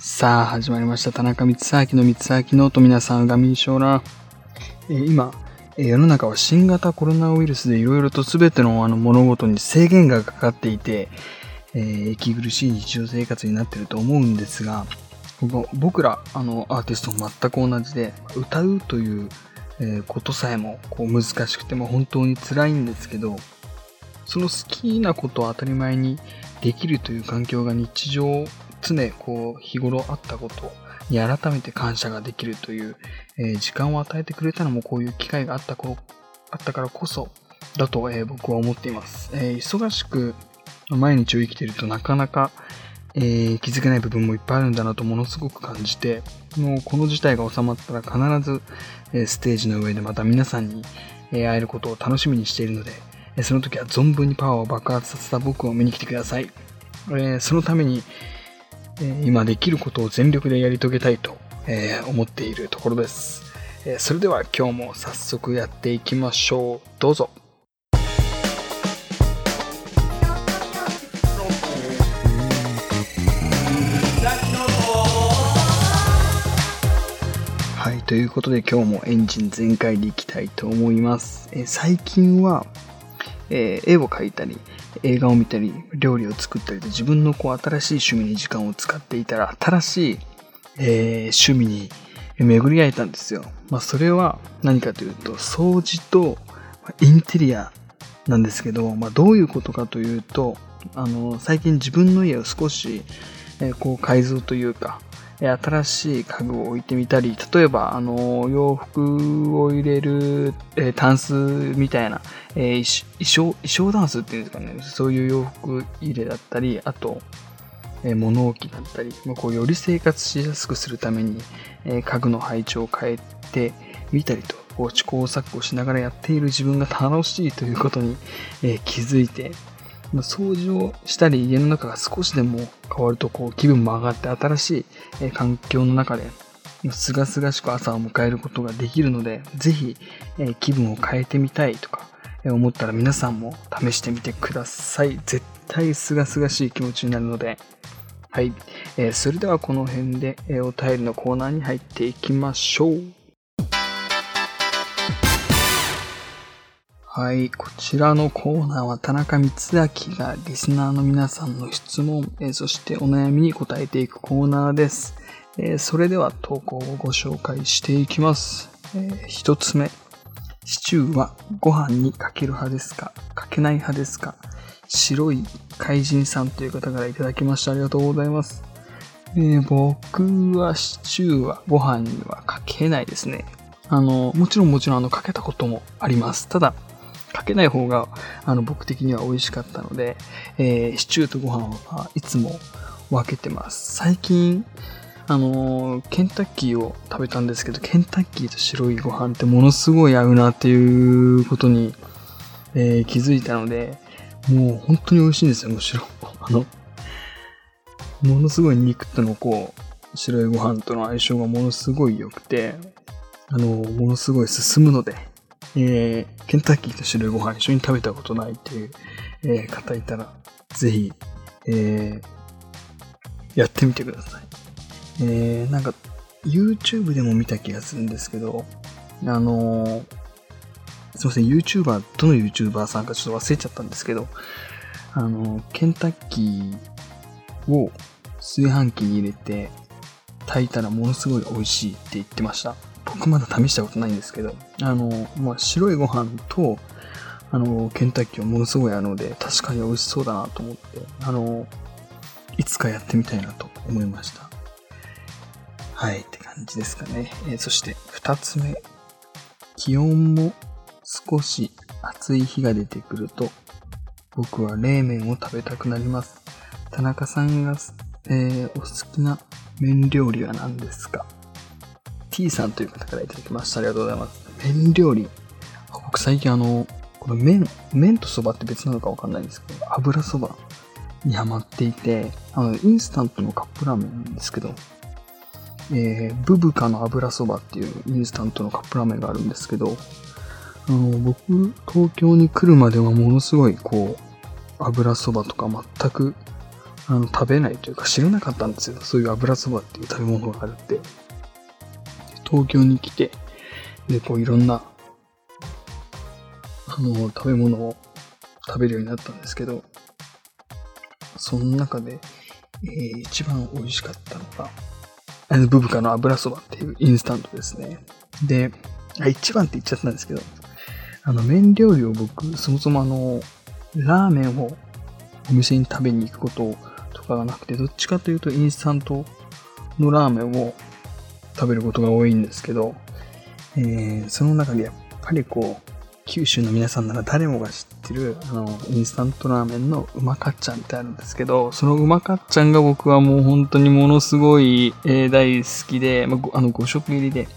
さあ、始まりました。田中光明の光明のと皆さん、ガミーショーラえー今、え世の中は新型コロナウイルスでいろいろと全てのあの物事に制限がかかっていて、えー息苦しい日常生活になっていると思うんですが、僕僕らあのアーティストも全く同じで、歌うという、えことさえもこう難しくても本当に辛いんですけど、その好きなことを当たり前にできるという環境が日常常こう日頃あったことに改めて感謝ができるという、えー時間を与えてくれたのもこういう機会があったこあったからこそだと、えー僕は思っています、えー忙しく毎日を生きているとなかなか、えー気づけない部分もいっぱいあるんだなとものすごく感じてもうこの事態が収まったら必ず、えステージの上でまた皆さんに、え会えることを楽しみにしているので、えその時は存分にパワーを爆発させた僕を見に来てください、えそのためにえ今できることを全力でやり遂げたいと、え思っているところです、えそれでは今日も早速やっていきましょう。どうぞ。はいということで今日もエンジン全開でいきたいと思います、え最近は、えー絵を描いたり映画を見たり料理を作ったりで自分のこう新しい趣味に時間を使っていたら新しい、えー趣味に巡り合えたんですよ、まあ、それは何かというと掃除とインテリアなんですけど、まあ、どういうことかというとあの最近自分の家を少し、えーこう改造というか新しい家具を置いてみたり例えばあの洋服を入れる、えータンスみたいな、えー衣装衣装ダンスっていうんですかね。そういう洋服入れだったりあと、えー物置だったり、まあ、こうより生活しやすくするために、え家具の配置を変えてみたりとこう試行錯誤しながらやっている自分が楽しいということに、え気づいて掃除をしたり家の中が少しでも変わるとこう気分も上がって新しい環境の中ですがすがしく朝を迎えることができるのでぜひ気分を変えてみたいとか思ったら皆さんも試してみてください。絶対すがすがしい気持ちになるので。はい、それではこの辺で、お便りのコーナーに入っていきましょう。はい、こちらのコーナーは田中光明がリスナーの皆さんの質問、えーそしてお悩みに答えていくコーナーです。えーそれでは投稿をご紹介していきます。えー一つ目。シチューはご飯にかける派ですか？かけない派ですか？白い怪人さんという方からいただきました。ありがとうございます。えー僕はシチューはご飯にはかけないですね。あの、もちろんもちろんあの、かけたこともあります。ただ、けない方があの僕的には美味しかったので、えーシチューとご飯はいつも分けてます。最近、あのーケンタッキーを食べたんですけど、ケンタッキーと白いご飯ってものすごい合うなっていうことに、えー気づいたので、もう本当に美味しいんですよ、むしろ。あの、ものすごい肉とのこう、白いご飯との相性がものすごい良くて、あの、ものすごい進むので、えーケンタッキーと白いご飯一緒に食べたことないっていう、えー方いたら、ぜひ、えーやってみてください。えーなんか、YouTube でも見た気がするんですけど、あのーすいません、YouTuber、どの YouTuber さんかちょっと忘れちゃったんですけど、あのーケンタッキーを炊飯器に入れて炊いたらものすごい美味しいって言ってました。僕まだ試したことないんですけど、あの、まあ、白いご飯と、あの、ケンタッキーはものすごいあるので、確かに美味しそうだなと思って、あの、いつかやってみたいなと思いました。はい、って感じですかね。えーそして、二つ目。気温も少し暑い日が出てくると、僕は冷麺を食べたくなります。田中さんが、えーお好きな麺料理は何ですか？T さんという方からいただきました。ありがとうございます。麺料理。僕最近あの、この麺、麺とそばって別なのかわかんないんですけど、油そばにハマっていて、あの、インスタントのカップラーメンなんですけど、えー、ブブカの油そばっていうインスタントのカップラーメンがあるんですけど、あの、僕、東京に来るまではものすごい、こう、油そばとか全くあの、食べないというか知らなかったんですよ。そういう油そばっていう食べ物があるって。東京に来て、で、こういろんな、あの、食べ物を食べるようになったんですけど、その中で、えー、一番美味しかったのが、あの、ブブカの油そばっていうインスタントですね。で、あ、一番って言っちゃったんですけど、あの、麺料理を僕、そもそもあの、ラーメンをお店に食べに行くこととかがなくて、どっちかというとインスタントのラーメンを食べることが多いんですけど、えー、その中でやっぱりこう、九州の皆さんなら誰もが知ってる、あの、インスタントラーメンのうまかっちゃんってあるんですけど、そのうまかっちゃんが僕はもう本当にものすごい、えー、大好きで、まあ、あの、5食入りで、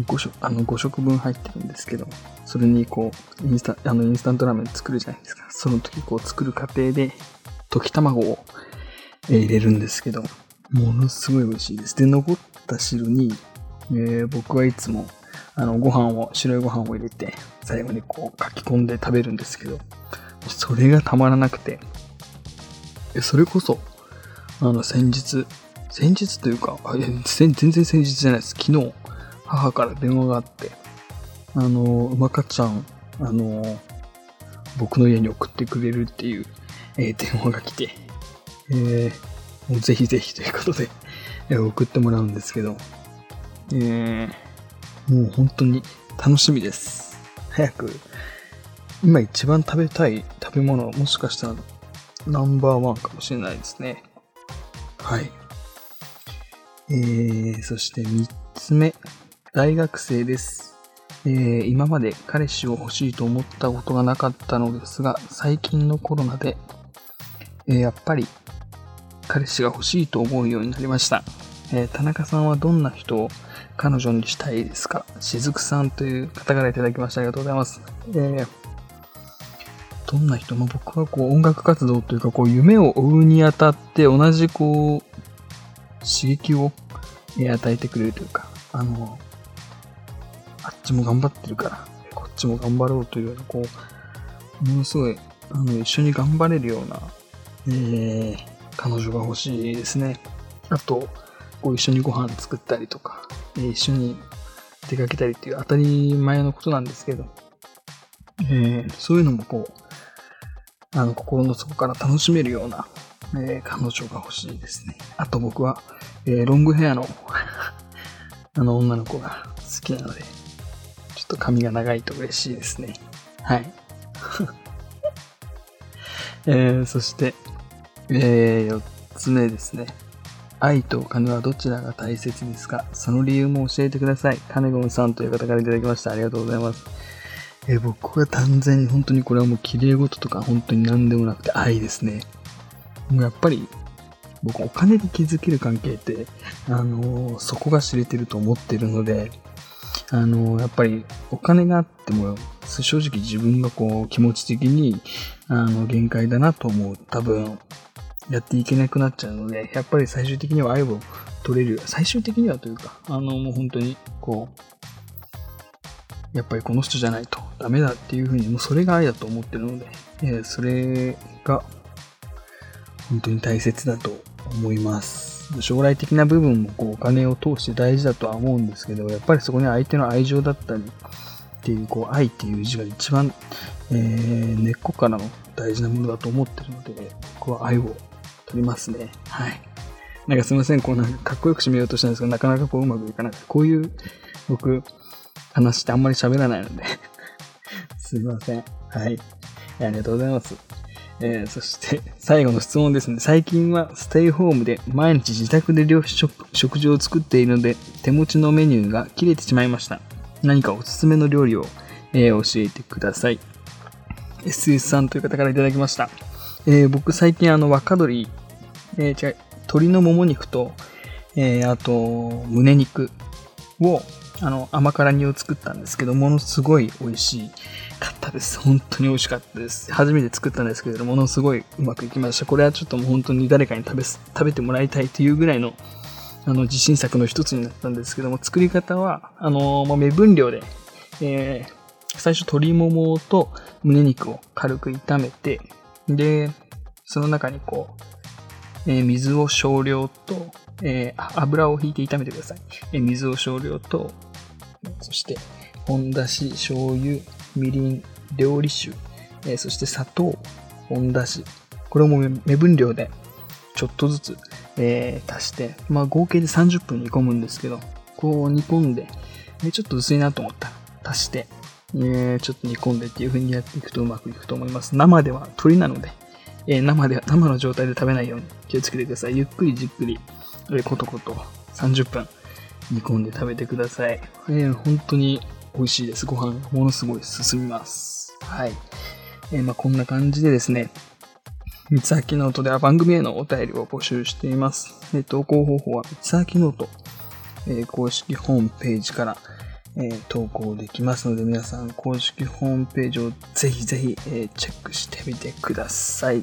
5食、あの、5食分入ってるんですけど、それにこう、インスタ、あの、インスタントラーメン作るじゃないですか。その時こう作る過程で、溶き卵を、えー、入れるんですけど、ものすごい美味しいです。で、残っった汁に、えー、僕はいつもあの、ご飯を、白いご飯を入れて、最後にこう書き込んで食べるんですけど、それがたまらなくて、それこそ、あの、先日、先日というか、全然先日じゃないです。昨日、母から電話があって、あの、うまかちゃん、あの、僕の家に送ってくれるっていう、えー、電話が来て、えー、もうぜひぜひということで、送ってもらうんですけど、えー、もう本当に楽しみです。早く、今一番食べたい食べ物、もしかしたらナンバーワンかもしれないですね。はい。えー、そして三つ目、大学生です。えー、今まで彼氏を欲しいと思ったことがなかったのですが、最近のコロナで、えー、やっぱり彼氏が欲しいと思うようになりました。えー、田中さんはどんな人を彼女にしたいですか？しずくさんという方からいただきました。ありがとうございます。えー、どんな人も僕はこう音楽活動というかこう夢を追うにあたって同じこう刺激を与えてくれるというか、あの、あっちも頑張ってるから、こっちも頑張ろうというような、こう、ものすごい、あの、一緒に頑張れるような、えー、彼女が欲しいですね。あと、こう一緒にご飯作ったりとか、え一緒に出かけたりっていう当たり前のことなんですけど、えー、そういうのもこう、あの、心の底から楽しめるような、えー、彼女が欲しいですね。あと僕は、えー、ロングヘアの あの女の子が好きなので、ちょっと髪が長いと嬉しいですね。はい。えー、そして、えー、4つ目ですね。愛とお金はどちらが大切ですか？その理由も教えてください。カネゴンさんという方からいただきました。ありがとうございます。え、僕は断然に本当にこれはもう綺麗事とか本当に何でもなくて愛ですね。もうやっぱり僕お金で築ける関係って、あのー、そこが知れてると思ってるので、あのー、やっぱりお金があっても正直自分がこう気持ち的にあの限界だなと思う多分やっていけなくなっちゃうので、やっぱり最終的には愛を取れる。最終的にはというか、あの、もう本当に、こう、やっぱりこの人じゃないとダメだっていうふうに、もうそれが愛だと思ってるので、えー、それが本当に大切だと思います。将来的な部分もこうお金を通して大事だとは思うんですけど、やっぱりそこに相手の愛情だったりっていう、こう愛っていう字が一番、えー、根っこからの大事なものだと思ってるので、僕は愛を撮りますね。はい。なんかすいません、こうなんかかっこよく締めようとしたんですけど、なかなかこううまくいかなくて、こういう僕、話ってあんまり喋らないので すいません。はい。ありがとうございます。えー、そして、最後の質問ですね。最近はステイホームで毎日自宅で料食食事を作っているので、手持ちのメニューが切れてしまいました。何かおすすめの料理を、えー、教えてください。SS さんという方からいただきました。えー、僕最近あの若鶏えー、違う、鶏のもも肉と、えー、あと、胸肉を、あの、甘辛煮を作ったんですけど、ものすごい美味しかったです。本当に美味しかったです。初めて作ったんですけれども、のすごいうまくいきました。これはちょっともう本当に誰かに食べ、食べてもらいたいというぐらいの、あの、自信作の一つになったんですけども、作り方は、あの、まあ、目分量で、えー、最初鶏ももと胸肉を軽く炒めて、で、その中にこう、えー、水を少量と、えー、油を引いて炒めてください。えー、水を少量と、そして、本だし、醤油、みりん、料理酒、え、そして砂糖、本だし。これも目分量でちょっとずつ、え、足して、まあ合計で30分煮込むんですけど、こう煮込んで、えちょっと薄いなと思ったら足して、え、ちょっと煮込んでっていう風にやっていくとうまくいくと思います。生では鶏なので、えー、生で、生の状態で食べないように気をつけてください。ゆっくりじっくり、えー、コトコト30分煮込んで食べてください。えー、本当に美味しいです。ご飯ものすごい進みます。はい。えー、まあこんな感じでですね、光秋ノートでは番組へのお便りを募集しています。えー、投稿方法は光秋ノート、えー、公式ホームページから、えー、投稿できますので、皆さん公式ホームページをぜひぜひ、えー、チェックしてみてください。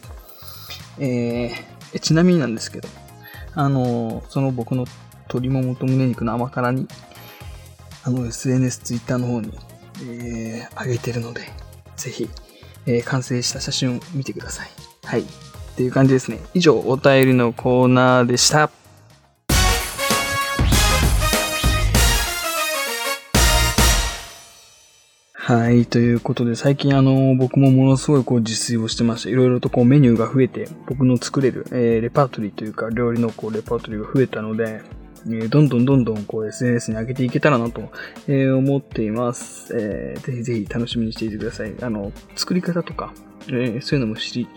えー、ちなみになんですけど、あのその僕の鶏ももと胸肉の甘辛に、あの SNS、Twitter の方に、えー、上げてるので、ぜひ、えー、完成した写真を見てください。はい。っていう感じですね。以上、お便りのコーナーでした。はい。ということで、最近あの、僕もものすごいこう自炊をしてまして、いろいろとこうメニューが増えて、僕の作れる、えー、レパートリーというか、料理のこうレパートリーが増えたので、えー、どんどんどんどんこう SNS に上げていけたらなと、えー、思っています。えー、ぜひぜひ楽しみにしていてください。あの、作り方とか、えー、そういうのも知り、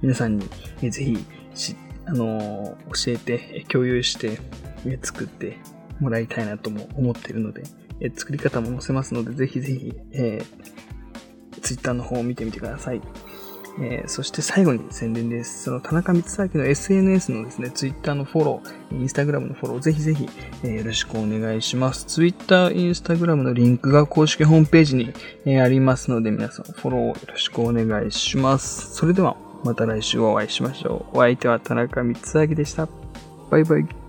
皆さんに、えー、ぜひし、あのー、教えて、共有して、えー、作ってもらいたいなとも思っているので、え作り方も載せますので、ぜひぜひ、えー、Twitter の方を見てみてください。えー、そして最後に宣伝です。その田中光明の SNS のですね、Twitter のフォロー、Instagram のフォロー、ぜひぜひ、えー、よろしくお願いします。Twitter、Instagram のリンクが公式ホームページに、えー、ありますので、皆さんフォローよろしくお願いします。それでは、また来週お会いしましょう。お相手は田中光明でした。バイバイ。